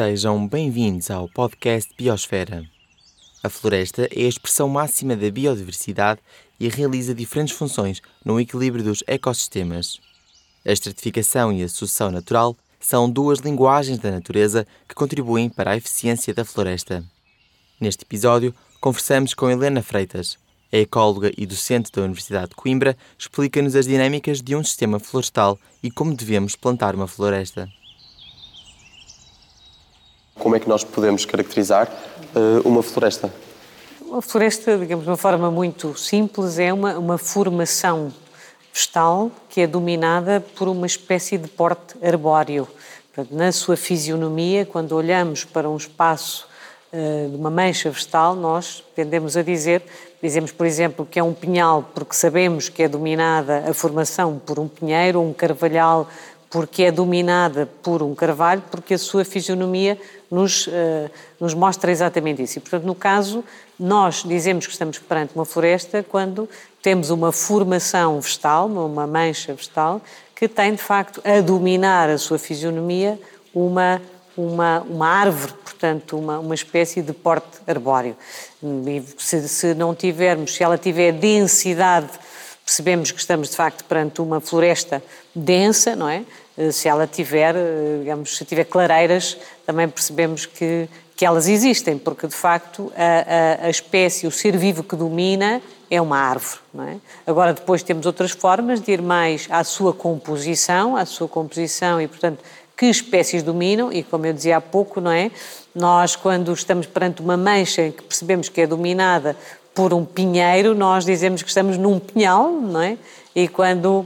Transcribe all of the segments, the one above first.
Sejam bem-vindos ao podcast Biosfera. A floresta é a expressão máxima da biodiversidade e realiza diferentes funções no equilíbrio dos ecossistemas. A estratificação e a sucessão natural são duas linguagens da natureza que contribuem para a eficiência da floresta. Neste episódio, conversamos com Helena Freitas. A ecóloga e docente da Universidade de Coimbra explica-nos as dinâmicas de um sistema florestal e como devemos plantar uma floresta. Como é que nós podemos caracterizar uh, uma floresta? Uma floresta, digamos de uma forma muito simples, é uma, uma formação vegetal que é dominada por uma espécie de porte arbóreo. Portanto, na sua fisionomia, quando olhamos para um espaço uh, de uma mancha vegetal, nós tendemos a dizer, dizemos, por exemplo, que é um pinhal porque sabemos que é dominada a formação por um pinheiro, um carvalhal porque é dominada por um carvalho, porque a sua fisionomia nos, uh, nos mostra exatamente isso. E, portanto, no caso, nós dizemos que estamos perante uma floresta quando temos uma formação vegetal, uma mancha vegetal, que tem, de facto, a dominar a sua fisionomia uma, uma, uma árvore, portanto, uma, uma espécie de porte arbóreo. Se, se não tivermos, se ela tiver densidade percebemos que estamos de facto perante uma floresta densa, não é? Eh, se ela tiver, eh, digamos, se tiver clareiras, também percebemos que, que elas existem, porque de facto a, a, a espécie, o ser vivo que domina é uma árvore, não é? Agora depois temos outras formas de ir mais à sua composição, à sua composição e portanto que espécies dominam e como eu dizia há pouco, não é? Nós quando estamos perante uma mancha em que percebemos que é dominada por um pinheiro, nós dizemos que estamos num pinhal, não é? E quando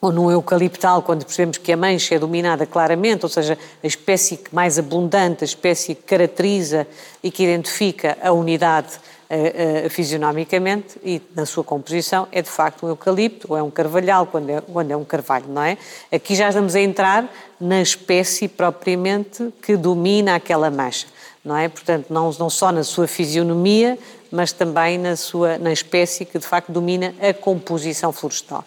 ou num eucaliptal, quando percebemos que a mancha é dominada claramente, ou seja, a espécie mais abundante, a espécie que caracteriza e que identifica a unidade uh, uh, fisionomicamente e na sua composição, é de facto um eucalipto ou é um carvalhal, quando é, quando é um carvalho, não é? Aqui já estamos a entrar na espécie propriamente que domina aquela mancha, não é? Portanto, não, não só na sua fisionomia, mas também na, sua, na espécie que de facto domina a composição florestal.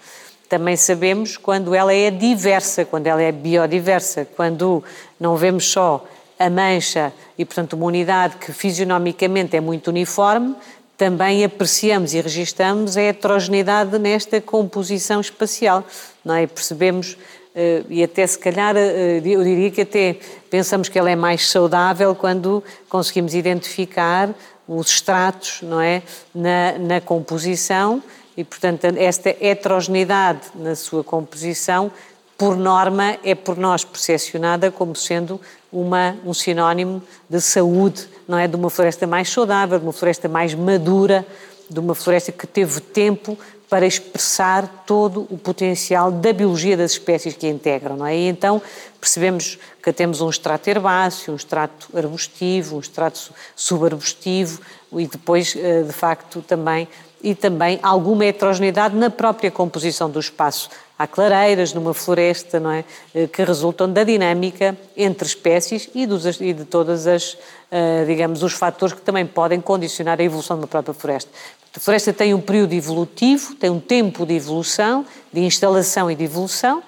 Também sabemos quando ela é diversa, quando ela é biodiversa, quando não vemos só a mancha e, portanto, uma unidade que fisionomicamente é muito uniforme, também apreciamos e registamos a heterogeneidade nesta composição espacial, não é? E percebemos eh, e até se calhar eh, eu diria que até pensamos que ela é mais saudável quando conseguimos identificar os estratos, não é, na, na composição e, portanto, esta heterogeneidade na sua composição, por norma, é por nós percepcionada como sendo uma, um sinónimo de saúde, não é? De uma floresta mais saudável, de uma floresta mais madura, de uma floresta que teve tempo para expressar todo o potencial da biologia das espécies que a integram, não é? E então percebemos que temos um extrato herbáceo, um extrato arbustivo, um extrato subarbustivo e depois, eh, de facto, também e também alguma heterogeneidade na própria composição do espaço. Há clareiras numa floresta, não é, eh, que resultam da dinâmica entre espécies e, dos, e de todas as, eh, digamos, os fatores que também podem condicionar a evolução da própria floresta. A floresta tem um período evolutivo, tem um tempo de evolução, de instalação e de evolução,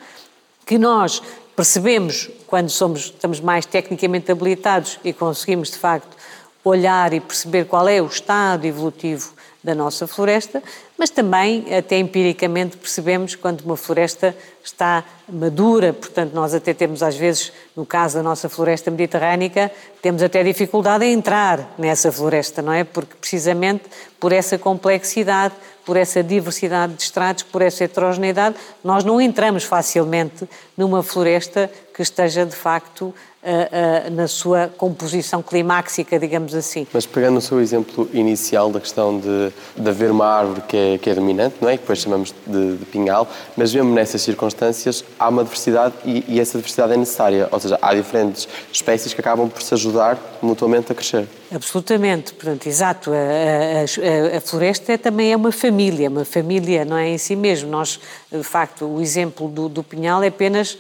que nós percebemos quando somos, estamos mais tecnicamente habilitados e conseguimos, de facto, olhar e perceber qual é o estado evolutivo da nossa floresta, mas também até empiricamente percebemos quando uma floresta está madura, portanto nós até temos às vezes, no caso da nossa floresta mediterrânica, temos até dificuldade em entrar nessa floresta, não é? Porque precisamente por essa complexidade, por essa diversidade de estratos, por essa heterogeneidade, nós não entramos facilmente numa floresta que esteja de facto uh, uh, na sua composição climáxica, digamos assim. Mas pegando o seu exemplo inicial da questão de, de haver uma árvore que é, que é dominante, não é? que depois chamamos de, de pinhal, mas mesmo nessas circunstâncias há uma diversidade e, e essa diversidade é necessária, ou seja, há diferentes espécies que acabam por se ajudar mutuamente a crescer. Absolutamente, portanto, exato. A, a, a, floresta também é uma família, uma família, não é em si mesmo. Nós, de facto, o exemplo do, do pinhal é apenas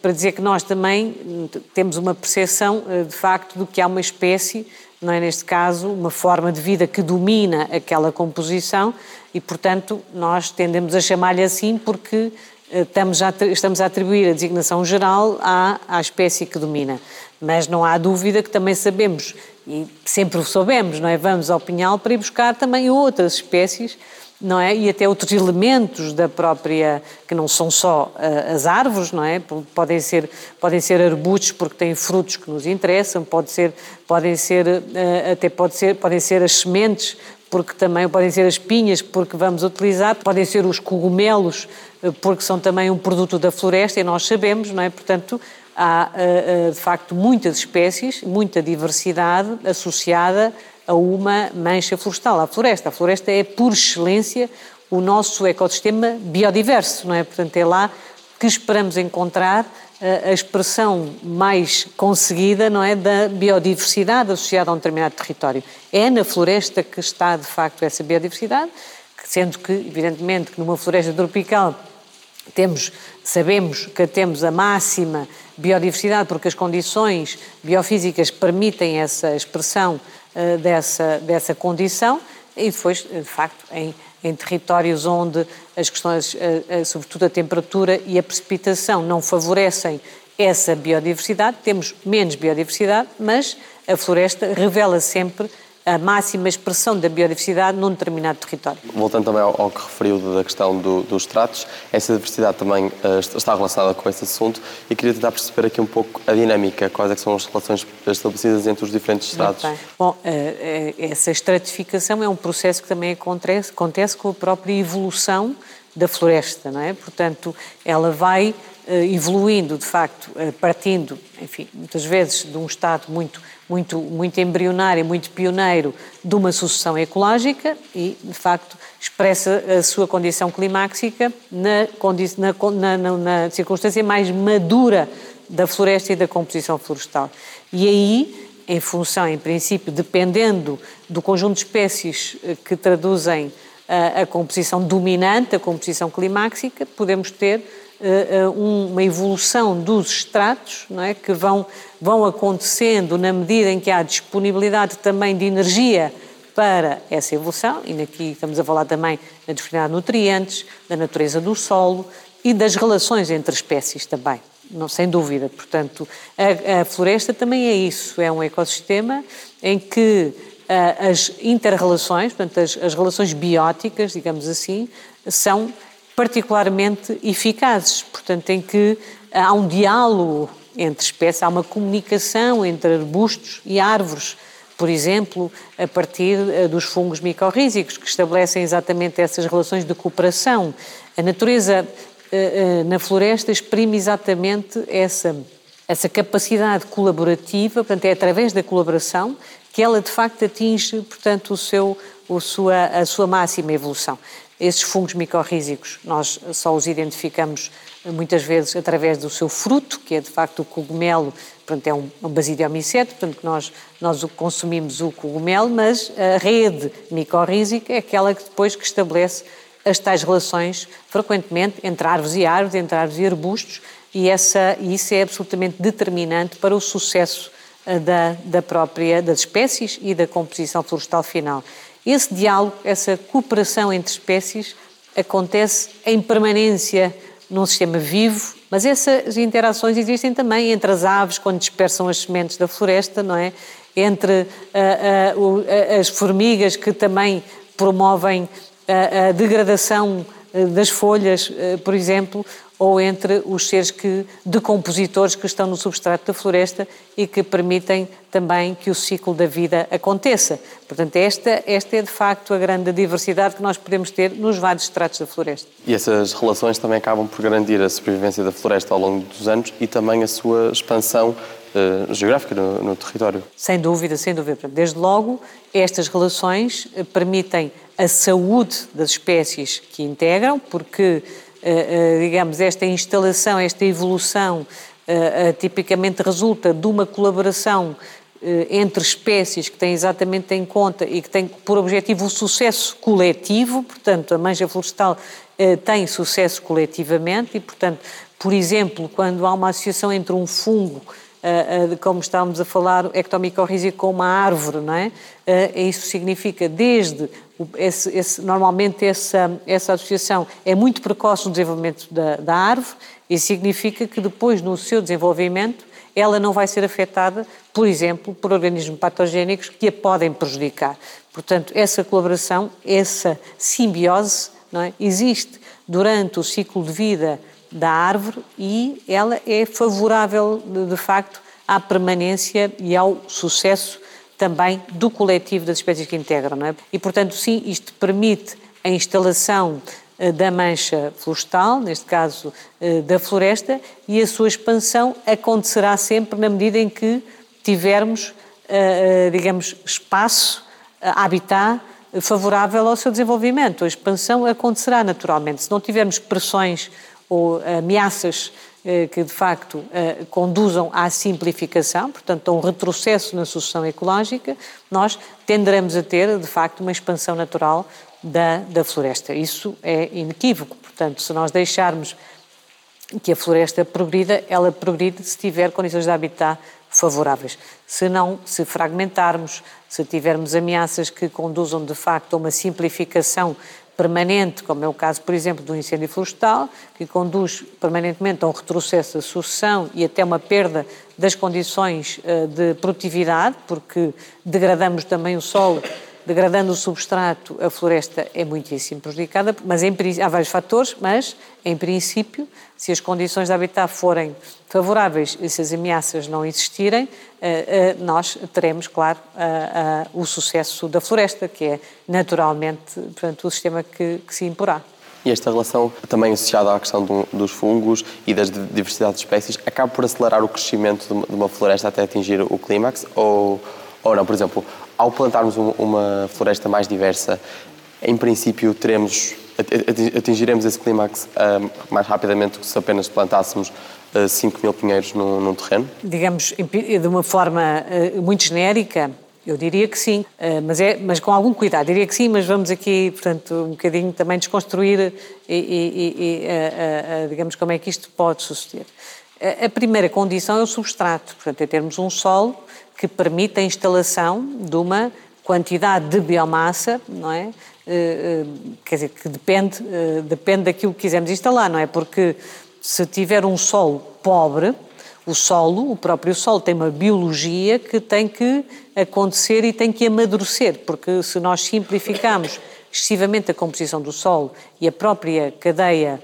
para dizer que nós também temos uma percepção, eh, de facto, do que há uma espécie, não é neste caso, uma forma de vida que domina aquela composição e, portanto, nós tendemos a chamar-lhe assim porque estamos a, estamos a atribuir a designação geral à, à espécie que domina. Mas não há dúvida que também sabemos, e sempre o soubemos, não é? Vamos ao pinhal para ir buscar também outras espécies não é? E até outros elementos da própria, que não são só uh, as árvores, não é? Podem ser, podem ser arbustos porque têm frutos que nos interessam, pode ser, podem ser, uh, até pode ser, podem ser as sementes, porque também podem ser as pinhas, porque vamos utilizar, podem ser os cogumelos, uh, porque são também um produto da floresta e nós sabemos, não é? Portanto, há de facto muitas espécies, muita diversidade associada a uma mancha florestal, a floresta. A floresta é, por excelência, o nosso ecossistema biodiverso, não é? Portanto, é lá que esperamos encontrar a expressão mais conseguida, não é, da biodiversidade associada a um determinado território. É na floresta que está, de facto, essa biodiversidade, sendo que, evidentemente, que numa floresta tropical temos, sabemos que temos a máxima biodiversidade porque as condições biofísicas permitem essa expressão dessa, dessa condição e depois, de facto, em, em territórios onde as questões, uh, sobretudo a temperatura e a precipitação, não favorecem essa biodiversidade, temos menos biodiversidade, mas a floresta revela sempre a máxima expressão da biodiversidade num determinado território. Voltando também ao, ao que referiu da questão do, dos tratos, essa diversidade também uh, está relacionada com esse assunto e queria tentar perceber aqui um pouco a dinâmica, quais é são as relações estabelecidas entre os diferentes estratos. Bom, uh, essa estratificação é um processo que também acontece, acontece com a própria evolução da floresta, não é? Portanto, ela vai evoluindo, de facto, partindo, enfim, muitas vezes de um estado muito muito, muito embrionário, muito pioneiro de uma sucessão ecológica e, de facto, expressa a sua condição climáxica na, na, na, na circunstância mais madura da floresta e da composição florestal. E aí, em função, em princípio, dependendo do conjunto de espécies eh, que traduzem a, a composição dominante, a composição climáxica, podemos ter uma evolução dos estratos não é, que vão, vão acontecendo na medida em que há disponibilidade também de energia para essa evolução, e aqui estamos a falar também da disponibilidade de nutrientes, da natureza do solo e das relações entre espécies também, não, sem dúvida. Portanto, a, a floresta também é isso, é um ecossistema em que uh, as interrelações, portanto, as, as relações bióticas, digamos assim, são particularmente eficazes, portanto, em que há um diálogo entre espécies, há uma comunicação entre arbustos e árvores, por exemplo, a partir eh, dos fungos micorrízicos, que estabelecem exatamente essas relações de cooperação. A natureza eh, eh, na floresta exprime exatamente essa, essa capacidade colaborativa, portanto, é através da colaboração que ela de facto atinge, portanto, o seu, o sua, a sua máxima evolução. Esses fungos micorrízicos nós só os identificamos eh, muitas vezes através do seu fruto, que é de facto o cogumelo, portanto é um, um basidiomyceto, portanto nós, nós consumimos o cogumelo, mas a rede micorrízica é aquela que depois que estabelece as tais relações, frequentemente, entre árvores e árvores, entre árvores e arbustos, e, essa, isso é absolutamente determinante para o sucesso eh, da, da própria, das espécies e da composição florestal final. Esse diálogo, essa cooperação entre espécies acontece em permanência num sistema vivo, mas essas interações existem também entre as aves quando dispersam as sementes da floresta, não é? Entre uh, uh, as formigas que também promovem a degradação das folhas, por exemplo, ou entre os seres que, decompositores que estão no substrato da floresta e que permitem também que o ciclo da vida aconteça. Portanto, esta, esta é de facto a grande diversidade que nós podemos ter nos vários estratos da floresta. E essas relações também acabam por garantir a sobrevivência da floresta ao longo dos anos e também a sua expansão uh, geográfica no, no, território. Sem dúvida, sem dúvida. Desde logo, estas relações eh, permitem a saúde das espécies que integram, porque eh, eh, digamos, esta instalação, esta evolução, eh, tipicamente resulta de uma colaboração entre espécies que têm exatamente em conta e que têm por objetivo o sucesso coletivo, portanto, a manja florestal tem sucesso coletivamente e, portanto, por exemplo, quando há uma associação entre um fungo como estávamos a falar, ectomicorrízico com uma árvore, não é? Isso significa desde esse, esse, normalmente essa, essa associação é muito precoce no desenvolvimento da, da árvore e significa que depois, no seu desenvolvimento, ela não vai ser afetada, por exemplo, por organismos patogénicos que a podem prejudicar. Portanto, essa colaboração, essa simbiose é? existe durante o ciclo de vida da árvore e ela é favorável, de, de facto, à permanência e ao sucesso também do coletivo das espécies que integram. É? E, portanto, sim, isto permite a instalação eh, da mancha florestal, neste caso eh, da floresta, e a sua expansão acontecerá sempre na medida em que tivermos, eh, digamos, espaço, habitat favorável ao seu desenvolvimento. A expansão acontecerá naturalmente. Se não tivermos pressões ou ameaças que de facto eh, conduzam à simplificação, portanto a um retrocesso na sucessão ecológica, nós tenderemos a ter de facto uma expansão natural da, da floresta. Isso é inequívoco, portanto se nós deixarmos que a floresta progrida, ela progride se tiver condições de habitat favoráveis. Se não, se fragmentarmos, se tivermos ameaças que conduzam de facto a uma simplificação permanente, como é o caso, por exemplo, do incêndio florestal, que conduz permanentemente a um retrocesso da sucessão e até uma perda das condições eh, de produtividade, porque degradamos também o solo degradando o substrato, a floresta é muitíssimo prejudicada, mas em, há vários fatores, mas em princípio, se as condições de habitat forem favoráveis e se as ameaças não existirem, eh, eh, nós teremos, claro, o sucesso da floresta, que é naturalmente portanto, o sistema que, que se imporá. E esta relação, também associada à questão dos fungos e das diversidade de espécies, acaba por acelerar o crescimento de uma floresta até atingir o clímax? Ou, ou não? Por exemplo, ao plantarmos uma floresta mais diversa, em princípio teremos, atingiremos esse clímax mais rapidamente do que se apenas plantássemos uh, 5 mil pinheiros num, num, terreno? Digamos, de uma forma uh, muito genérica, eu diria que sim, uh, mas, é, mas com algum cuidado. Diria que sim, mas vamos aqui, portanto, um bocadinho também desconstruir e, e, e digamos, como é que isto pode suceder. A primeira condição é o substrato, portanto, é termos um solo que permite a instalação de uma quantidade de biomassa, não é? Eh, eh, quer dizer, que depende, eh, depende daquilo que quisermos instalar, não é? Porque se tiver um solo pobre, o solo, o próprio solo, tem uma biologia que tem que acontecer e tem que amadurecer, porque se nós simplificarmos excessivamente a composição do solo e a própria cadeia,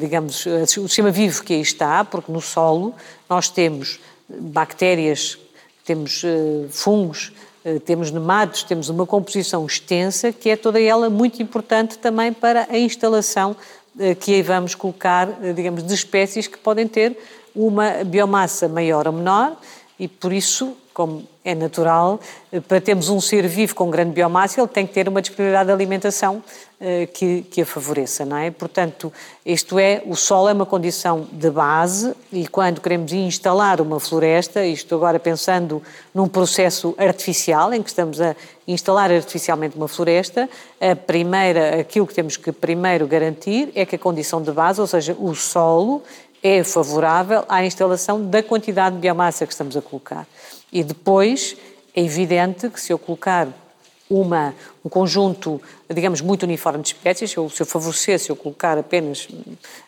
digamos, o sistema vivo que aí está, porque no solo nós temos bactérias temos uh, fungos, uh, temos nematos, temos uma composição extensa que é toda ela muito importante também para a instalação uh, que aí vamos colocar, digamos, de espécies que podem ter uma biomassa maior ou menor e por isso, como é natural, para termos um ser vivo com grande biomassa, ele tem que ter uma disponibilidade de alimentação eh, que, que a favoreça, não é? Portanto, isto é, o solo é uma condição de base e quando queremos instalar uma floresta, isto agora pensando num processo artificial, em que estamos a instalar artificialmente uma floresta, a primeira, aquilo que temos que primeiro garantir é que a condição de base, ou seja, o solo, é favorável à instalação da quantidade de biomassa que estamos a colocar. E depois, é evidente que se eu colocar uma, um conjunto, digamos, muito uniforme de espécies. Se eu, se eu colocar apenas,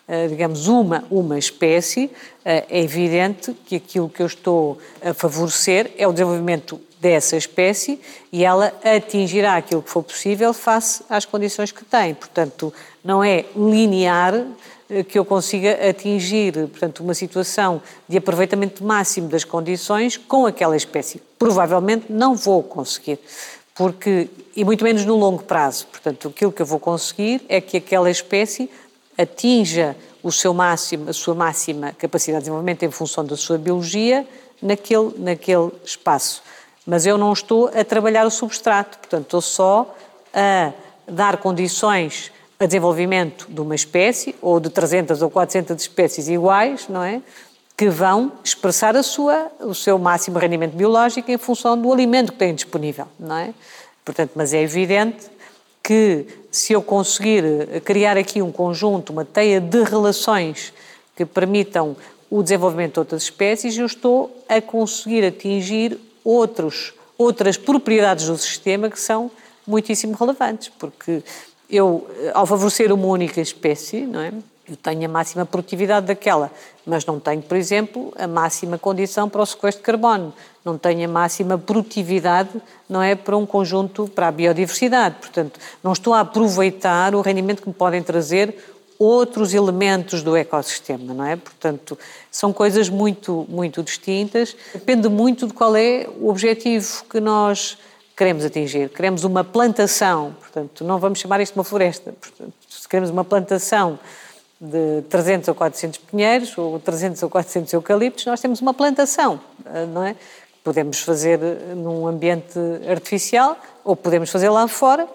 eh, digamos, uma, uma espécie, eh, é evidente que aquilo que eu estou a favorecer é o desenvolvimento dessa espécie e ela atingirá aquilo que for possível face às condições que tem. Portanto, não é linear que eu consiga atingir, portanto, uma situação de aproveitamento máximo das condições com aquela espécie. Provavelmente não vou conseguir porque e muito menos no longo prazo. Portanto, aquilo que eu vou conseguir é que aquela espécie atinja o seu máximo, a sua máxima capacidade de desenvolvimento em função da sua biologia naquele, naquele espaço. Mas eu não estou a trabalhar o substrato, portanto, estou só a dar condições a desenvolvimento de uma espécie, ou de 300 ou 400 espécies iguais, não é? Que vão expressar a sua, o seu máximo rendimento biológico em função do alimento que têm disponível, não é? Portanto, mas é evidente que se eu conseguir criar aqui um conjunto, uma teia de relações que permitam o desenvolvimento de outras espécies, eu estou a conseguir atingir outros, outras propriedades do sistema que são muitíssimo relevantes, porque eu, ao favorecer uma única espécie, não é? Eu tenho a máxima produtividade daquela, mas não tenho, por exemplo, a máxima condição para o sequestro de carbono, não tenho a máxima produtividade, não é, para um conjunto, para a biodiversidade. Portanto, não estou a aproveitar o rendimento que me podem trazer outros elementos do ecossistema, não é? Portanto, são coisas muito, muito distintas. Depende muito de qual é o objetivo que nós queremos atingir. Queremos uma plantação, portanto, não vamos chamar isto de uma floresta. Portanto, se queremos uma plantação de 300 ou 400 pinheiros ou 300 ou 400 eucaliptos, nós temos uma plantação, não é? Podemos fazer num ambiente artificial ou podemos fazer lá fora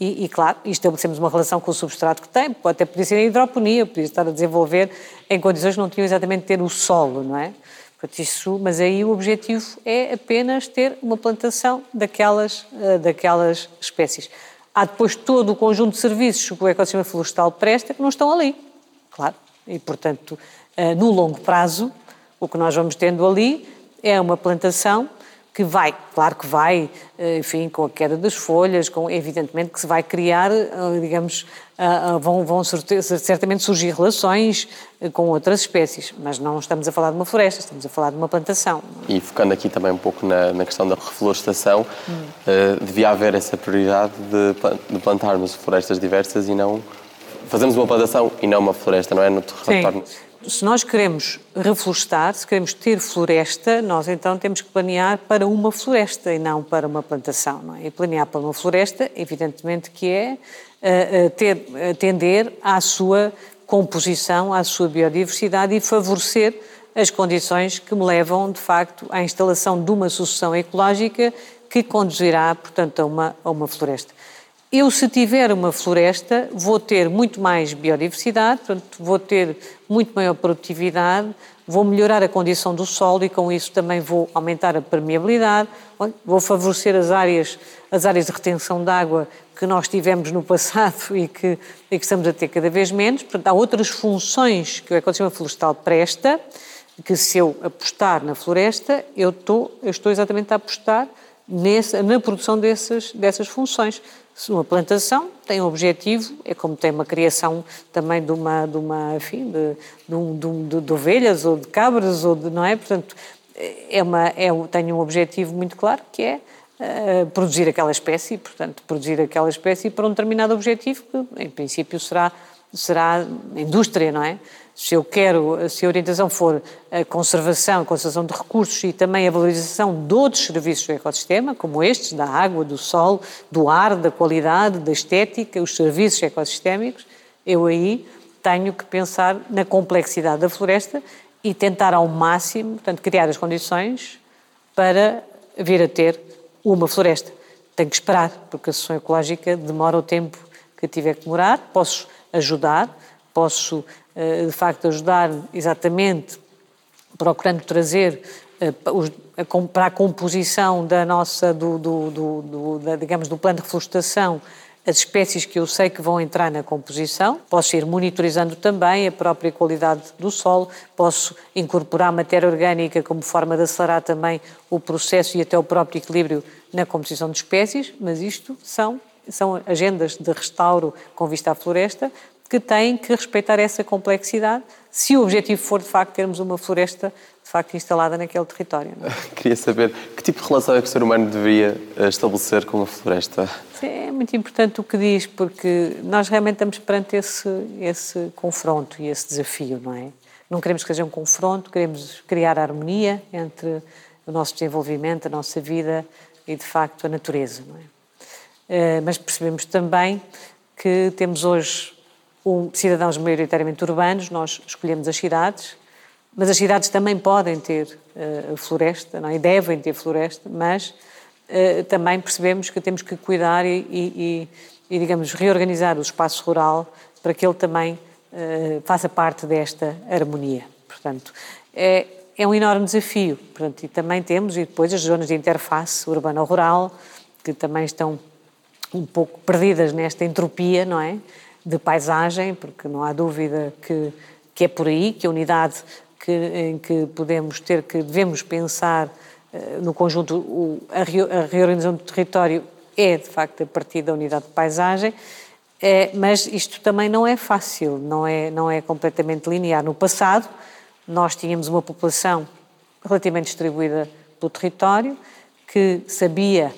e, e, claro, estabelecemos uma relação com o substrato que tem, até podia ser a hidroponia, podia estar a desenvolver em condições que não tinham exatamente ter o solo, não é? Portanto, isso, mas aí o objetivo é apenas ter uma plantação daquelas, uh, daquelas espécies. Há depois todo o conjunto de serviços que o ecossistema florestal presta que não estão ali, claro. E, portanto, uh, no longo prazo, o que nós vamos tendo ali é uma plantação que vai, claro que vai, eh, enfim, com a queda das folhas, com, evidentemente que se vai criar, eh, digamos, vão, vão certamente surgir relações eh, com outras espécies, mas não estamos a falar de uma floresta, estamos a falar de uma plantação. E focando aqui também um pouco na, na questão da reflorestação, hum. uh, devia haver essa prioridade de, de plantarmos florestas diversas e não fazemos uma plantação e não uma floresta, não é? No se nós queremos reflorestar, se queremos ter floresta, nós então temos que planear para uma floresta e não para uma plantação. Não é? E planear para uma floresta, evidentemente que é ter, atender à sua composição, à sua biodiversidade e favorecer as condições que me levam, de facto, à instalação de uma sucessão ecológica que conduzirá, portanto, a uma, a uma floresta. Eu, se tiver uma floresta, vou ter muito mais biodiversidade, portanto, vou ter muito maior produtividade, vou melhorar a condição do solo e, com isso, também vou aumentar a permeabilidade, vou favorecer as áreas, as áreas de retenção de água que nós tivemos no passado e que, e que estamos a ter cada vez menos. Portanto, há outras funções que o ecossistema florestal presta, que se eu apostar na floresta, eu estou, eu estou exatamente a apostar nessa, na produção dessas, dessas funções. Se uma plantação tem um objetivo, é como tem uma criação também de uma, de uma enfim, de, de, de, de ovelhas ou de cabras, ou de, não é? Portanto, é uma, é, tem um objetivo muito claro que é uh, produzir aquela espécie, portanto, produzir aquela espécie para um determinado objetivo que, em princípio, será, será indústria, não é? se eu quero, se a orientação for a conservação, a conservação de recursos e também a valorização de outros serviços do ecossistema, como estes, da água, do sol, do ar, da qualidade, da estética, os serviços ecossistémicos, eu aí tenho que pensar na complexidade da floresta e tentar ao máximo, portanto, criar as condições para vir a ter uma floresta. Tenho que esperar, porque a sessão ecológica demora o tempo que tiver que demorar, posso ajudar, posso eh, de facto ajudar exatamente procurando trazer eh, para a composição da nossa, do, do, do, do digamos, do plano de reflorestação, as espécies que eu sei que vão entrar na composição. Posso ir monitorizando também a própria qualidade do solo, posso incorporar matéria orgânica como forma de acelerar também o processo e até o próprio equilíbrio na composição de espécies, mas isto são, são agendas de restauro com vista à floresta, que têm que respeitar essa complexidade, se o objetivo for, de facto, termos uma floresta, de facto, instalada naquele território. É? Queria saber que tipo de relação é que o ser humano deveria eh, estabelecer com a floresta? É muito importante o que diz, porque nós realmente estamos perante esse, esse confronto e esse desafio, não é? Não queremos que seja um confronto, queremos criar harmonia entre o nosso desenvolvimento, a nossa vida e, de facto, a natureza, não é? Eh, mas percebemos também que temos hoje um, cidadãos maioritariamente urbanos, nós escolhemos as cidades, mas as cidades também podem ter uh, floresta, não, é? e devem ter floresta, mas uh, também percebemos que temos que cuidar e, e, e, digamos, reorganizar o espaço rural para que ele também uh, faça parte desta harmonia. Portanto, é, é um enorme desafio. Portanto, e também temos, e depois as zonas de interface urbano-rural, que também estão um pouco perdidas nesta entropia, não é? de paisagem, porque não há dúvida que, que é por aí, que a unidade que, em que podemos ter, que devemos pensar uh, no conjunto, o, a, reorganização do território é de facto a partir da unidade de paisagem, é, mas isto também não é fácil, não é, não é completamente linear. No passado, nós tínhamos uma população relativamente distribuída pelo território, que sabia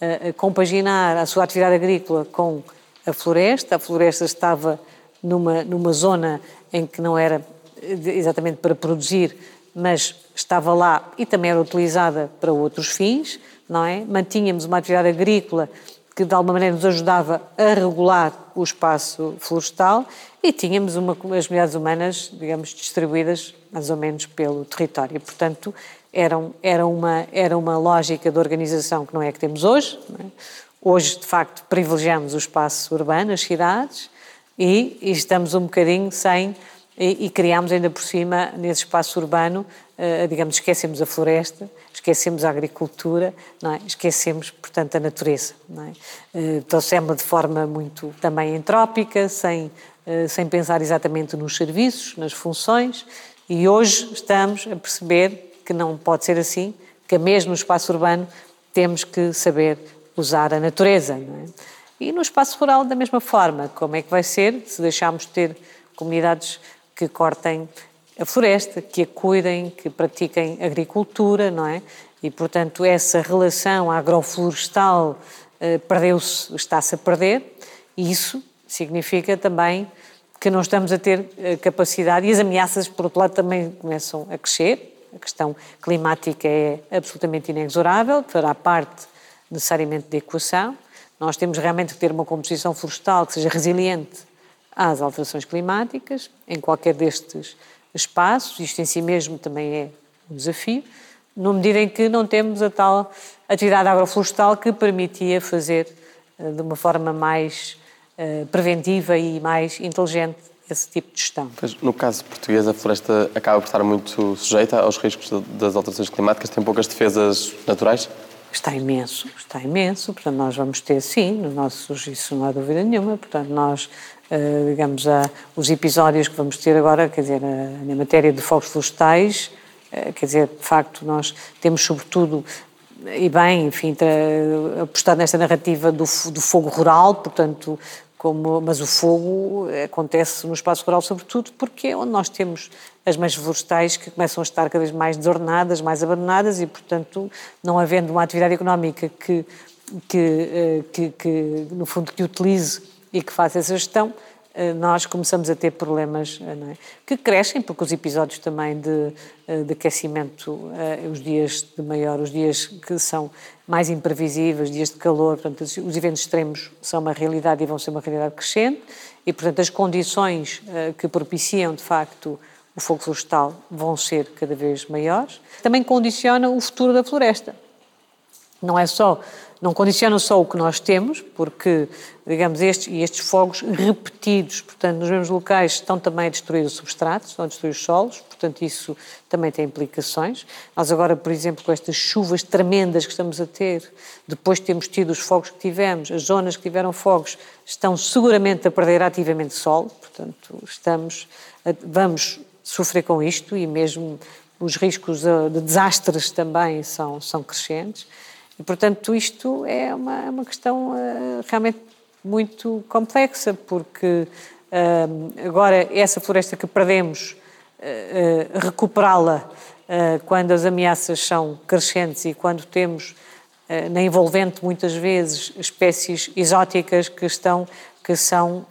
uh, compaginar a sua atividade agrícola com a floresta. A floresta estava numa, numa zona em que não era exatamente para produzir, mas estava lá e também era utilizada para outros fins, não é? Mantínhamos uma atividade agrícola que de alguma maneira nos ajudava a regular o espaço florestal e tínhamos uma, as comunidades humanas, digamos, distribuídas mais ou menos pelo território. Portanto, eram, era, uma, era uma lógica de organização que não é a que temos hoje. É? Hoje, de facto, privilegiamos o espaço urbano, as cidades, e, e estamos um bocadinho sem. E, e criámos ainda por cima, nesse espaço urbano, uh, digamos, esquecemos a floresta, esquecemos a agricultura, é? esquecemos, portanto, a natureza. Não é? Uh, trouxemos de forma muito também entrópica, sem, uh, sem pensar exatamente nos serviços, nas funções, e hoje estamos a perceber que não pode ser assim, que mesmo no espaço urbano temos que saber usar a natureza. É? E no espaço rural, da mesma forma, como é que vai ser se deixarmos de ter comunidades que cortem a floresta, que a cuidem, que pratiquem agricultura, não é? E, portanto, essa relação agroflorestal eh, perdeu-se, está-se a perder, e isso significa também que não estamos a ter eh, capacidade, e as ameaças, por outro lado, também começam a crescer, a questão climática é absolutamente inexorável, fará parte necessariamente da equação. Nós temos realmente que ter uma composição florestal que seja resiliente às alterações climáticas, em qualquer destes espaços. Isto em si mesmo também é um desafio, na medida em que não temos a tal atividade agroflorestal que permitia fazer eh, de uma forma mais eh, preventiva e mais inteligente esse tipo de gestão. No caso português, a floresta acaba por estar muito sujeita aos riscos das alterações climáticas, tem poucas defesas naturais? Está imenso, está imenso, portanto nós vamos ter sim, nos nossos, isso não há dúvida nenhuma, portanto nós, eh, digamos, os episódios que vamos ter agora, quer dizer, na matéria de fogos florestais, eh, quer dizer, de facto nós temos sobretudo e bem, enfim, apostado nesta narrativa do, do fogo rural, portanto, como, mas o fogo acontece no espaço rural sobretudo porque é onde nós temos as meias florestais que começam a estar cada vez mais desordenadas, mais abandonadas e, portanto, não havendo uma atividade económica que, que, eh, que, que no fundo, que utilize e que faça essa gestão, nós começamos a ter problemas é? que crescem, porque os episódios também de, eh, de aquecimento, eh, os dias de maior, os dias que são mais imprevisíveis, dias de calor, portanto, os eventos extremos são uma realidade e vão ser uma realidade crescente, e, portanto, as condições que propiciam, de facto, o fogo florestal vão ser cada vez maiores. Também condiciona o futuro da floresta. Não é só não condicionam só o que nós temos, porque, digamos, estes, e estes fogos repetidos, portanto, nos mesmos locais, estão também a destruir o substrato, estão a destruir os solos, portanto, isso também tem implicações. Nós agora, por exemplo, com estas chuvas tremendas que estamos a ter, depois de termos tido os fogos que tivemos, as zonas que tiveram fogos estão seguramente a perder ativamente solo, portanto, estamos, a, vamos sofrer com isto e mesmo os riscos de desastres também são, são crescentes. E, portanto, isto é uma, é uma questão uh, realmente muito complexa, porque uh, agora essa floresta que perdemos, uh, recuperá-la quando as ameaças são crescentes e quando temos na envolvente muitas vezes espécies exóticas que estão que são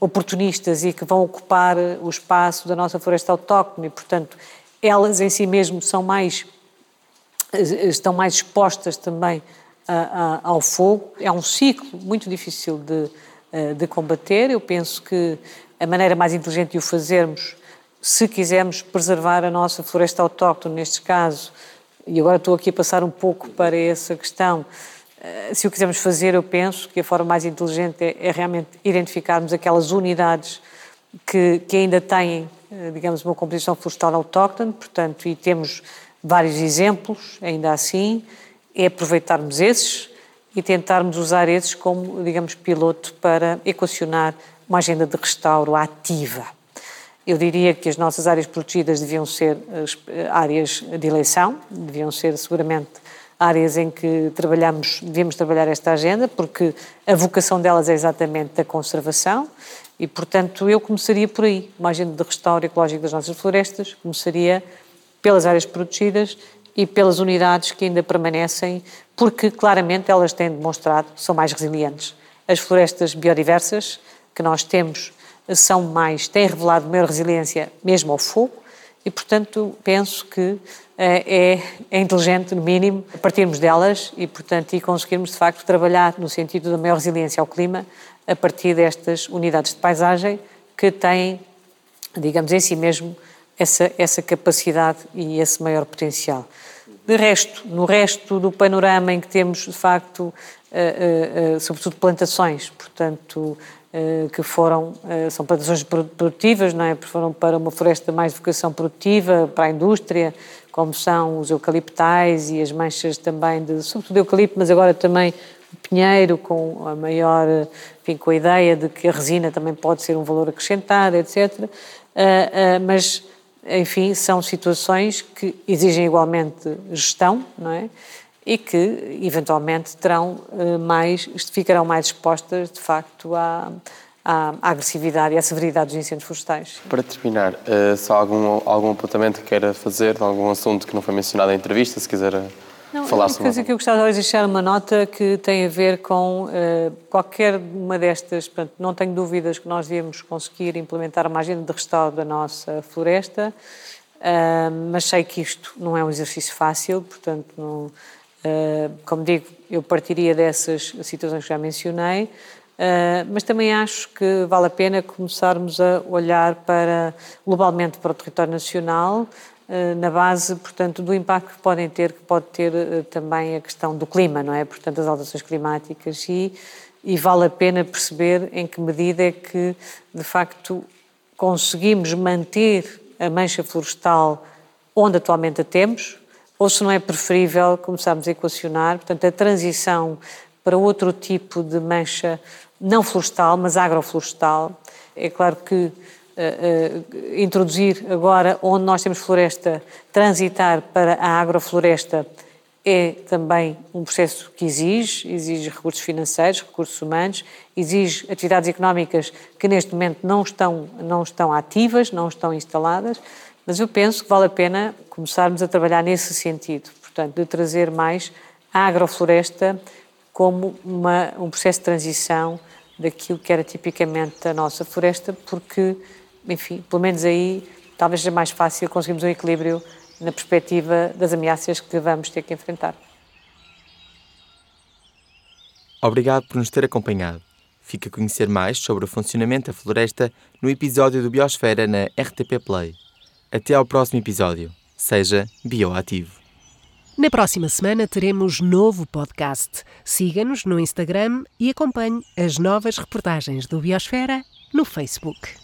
oportunistas e que vão ocupar o espaço da nossa floresta autóctone, e, portanto, elas em si mesmo são mais estão mais expostas também a, a, ao fogo. É um ciclo muito difícil de, eh, de combater. Eu penso que a maneira mais inteligente de o fazermos, se quisermos preservar a nossa floresta autóctone, neste caso, e agora estou aqui a passar um pouco para essa questão, eh, se o quisermos fazer, eu penso que a forma mais inteligente é, é realmente identificarmos aquelas unidades que, que ainda têm, eh, digamos, uma composição florestal autóctone, portanto, e temos vários exemplos, ainda assim, é aproveitarmos esses e tentarmos usar esses como, digamos, piloto para equacionar uma agenda de restauro ativa. Eu diria que as nossas áreas protegidas deviam ser áreas de eleição, deviam ser seguramente áreas em que trabalhamos, devemos trabalhar esta agenda, porque a vocação delas é exatamente a conservação e, portanto, eu começaria por aí. Uma agenda de restauro ecológico das nossas florestas começaria pelas áreas protegidas e pelas unidades que ainda permanecem, porque claramente elas têm demonstrado que são mais resilientes. As florestas biodiversas que nós temos são mais, têm revelado maior resiliência mesmo ao fogo e, portanto, penso que é, é, inteligente, no mínimo, partirmos delas e, portanto, e conseguirmos, de facto, trabalhar no sentido da maior resiliência ao clima a partir destas unidades de paisagem que têm, digamos, em si mesmo essa, essa capacidade e esse maior potencial. De resto, no resto do panorama em que temos, de facto, uh, uh, sobretudo plantações, portanto, que foram, são plantações produtivas, não é? Foram para uma floresta mais de vocação produtiva, para a indústria, como são os eucaliptais e as manchas também de, sobretudo eucalipto, mas agora também o pinheiro, com a maior, enfim, com a ideia de que a resina também pode ser um valor acrescentado, etc. Mas enfim, são situações que exigem igualmente gestão, não é? E que eventualmente terão eh, mais, ficarão mais expostas, de facto, à, à, agressividade e à severidade dos incêndios florestais. Para terminar, uh, só algum, algum apontamento que queira fazer de algum assunto que não foi mencionado na entrevista, se quiser não, falar sobre. Coisa que eu gostava de deixar uma nota que tem a ver com uh, qualquer uma destas, portanto, não tenho dúvidas que nós devemos conseguir implementar uma agenda de restauro da nossa floresta, uh, mas sei que isto não é um exercício fácil, portanto, não, uh, como digo, eu partiria dessas situações que já mencionei, mas também acho que vale a pena começarmos a olhar para globalmente para o território nacional, na base, portanto, do impacto que podem ter, que pode ter eh, também a questão do clima, não é? Portanto, as alterações climáticas e, e vale a pena perceber em que medida é que, de facto, conseguimos manter a mancha florestal onde atualmente a temos, ou se não é preferível começarmos a equacionar, portanto, a transição para outro tipo de mancha não florestal, mas agroflorestal. É claro que uh, introduzir agora, onde nós temos floresta, transitar para a agrofloresta é também um processo que exige, exige recursos financeiros, recursos humanos, exige atividades económicas que neste momento não estão, não estão ativas, não estão instaladas, mas eu penso que vale a pena começarmos a trabalhar nesse sentido, portanto, de trazer mais a agrofloresta como uma, um processo de transição daquilo que era tipicamente a nossa floresta, porque enfim, pelo menos aí talvez seja mais fácil conseguirmos um equilíbrio na perspectiva das ameaças que vamos ter que enfrentar. Obrigado por nos ter acompanhado. Fica a conhecer mais sobre o funcionamento da floresta no episódio do Biosfera na RTP Play. Até ao próximo episódio. Seja bioativo. Na próxima semana teremos novo podcast. Siga-nos no Instagram e acompanhe as novas reportagens do Biosfera no Facebook.